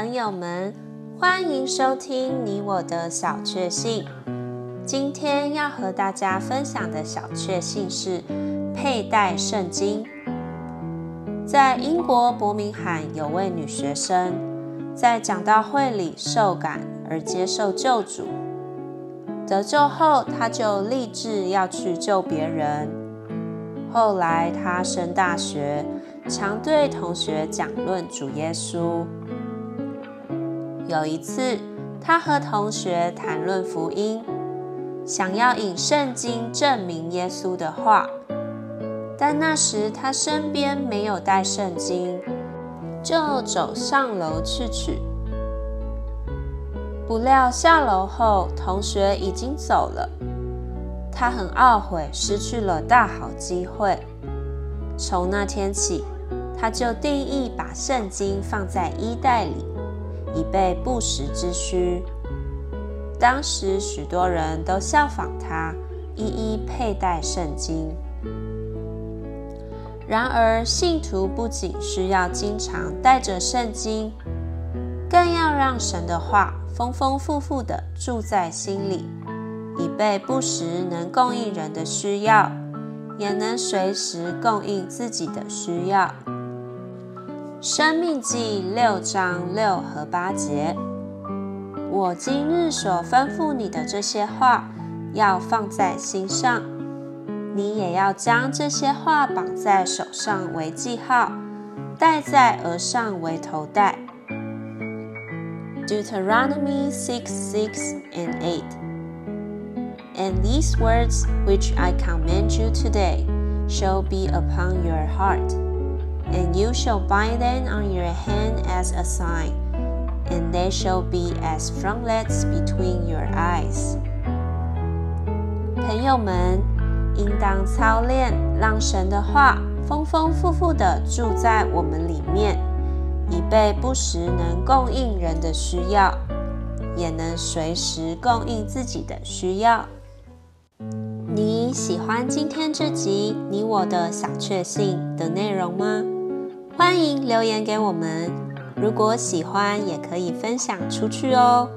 朋友们，欢迎收听你我的小确幸。今天要和大家分享的小确幸是佩戴圣经。在英国伯明翰有位女学生，在讲道会里受感而接受救主。得救后，她就立志要去救别人。后来她升大学，常对同学讲论主耶稣。有一次，他和同学谈论福音，想要引圣经证明耶稣的话，但那时他身边没有带圣经，就走上楼去取。不料下楼后，同学已经走了，他很懊悔，失去了大好机会。从那天起，他就定意把圣经放在衣袋里。以备不时之需。当时许多人都效仿他，一一佩戴圣经。然而，信徒不仅需要经常带着圣经，更要让神的话丰丰富富地住在心里，以备不时能供应人的需要，也能随时供应自己的需要。生命记六章六和八节，我今日所吩咐你的这些话，要放在心上。你也要将这些话绑在手上为记号，戴在额上为头带。Deuteronomy six six and eight. And these words which I command you today shall be upon your heart. And you shall bind them on your hand as a sign, and they shall be as frontlets between your eyes. 朋友们，应当操练，让神的话丰丰富富的住在我们里面，以备不时能供应人的需要，也能随时供应自己的需要。你喜欢今天这集你我的小确幸的内容吗？欢迎留言给我们，如果喜欢也可以分享出去哦。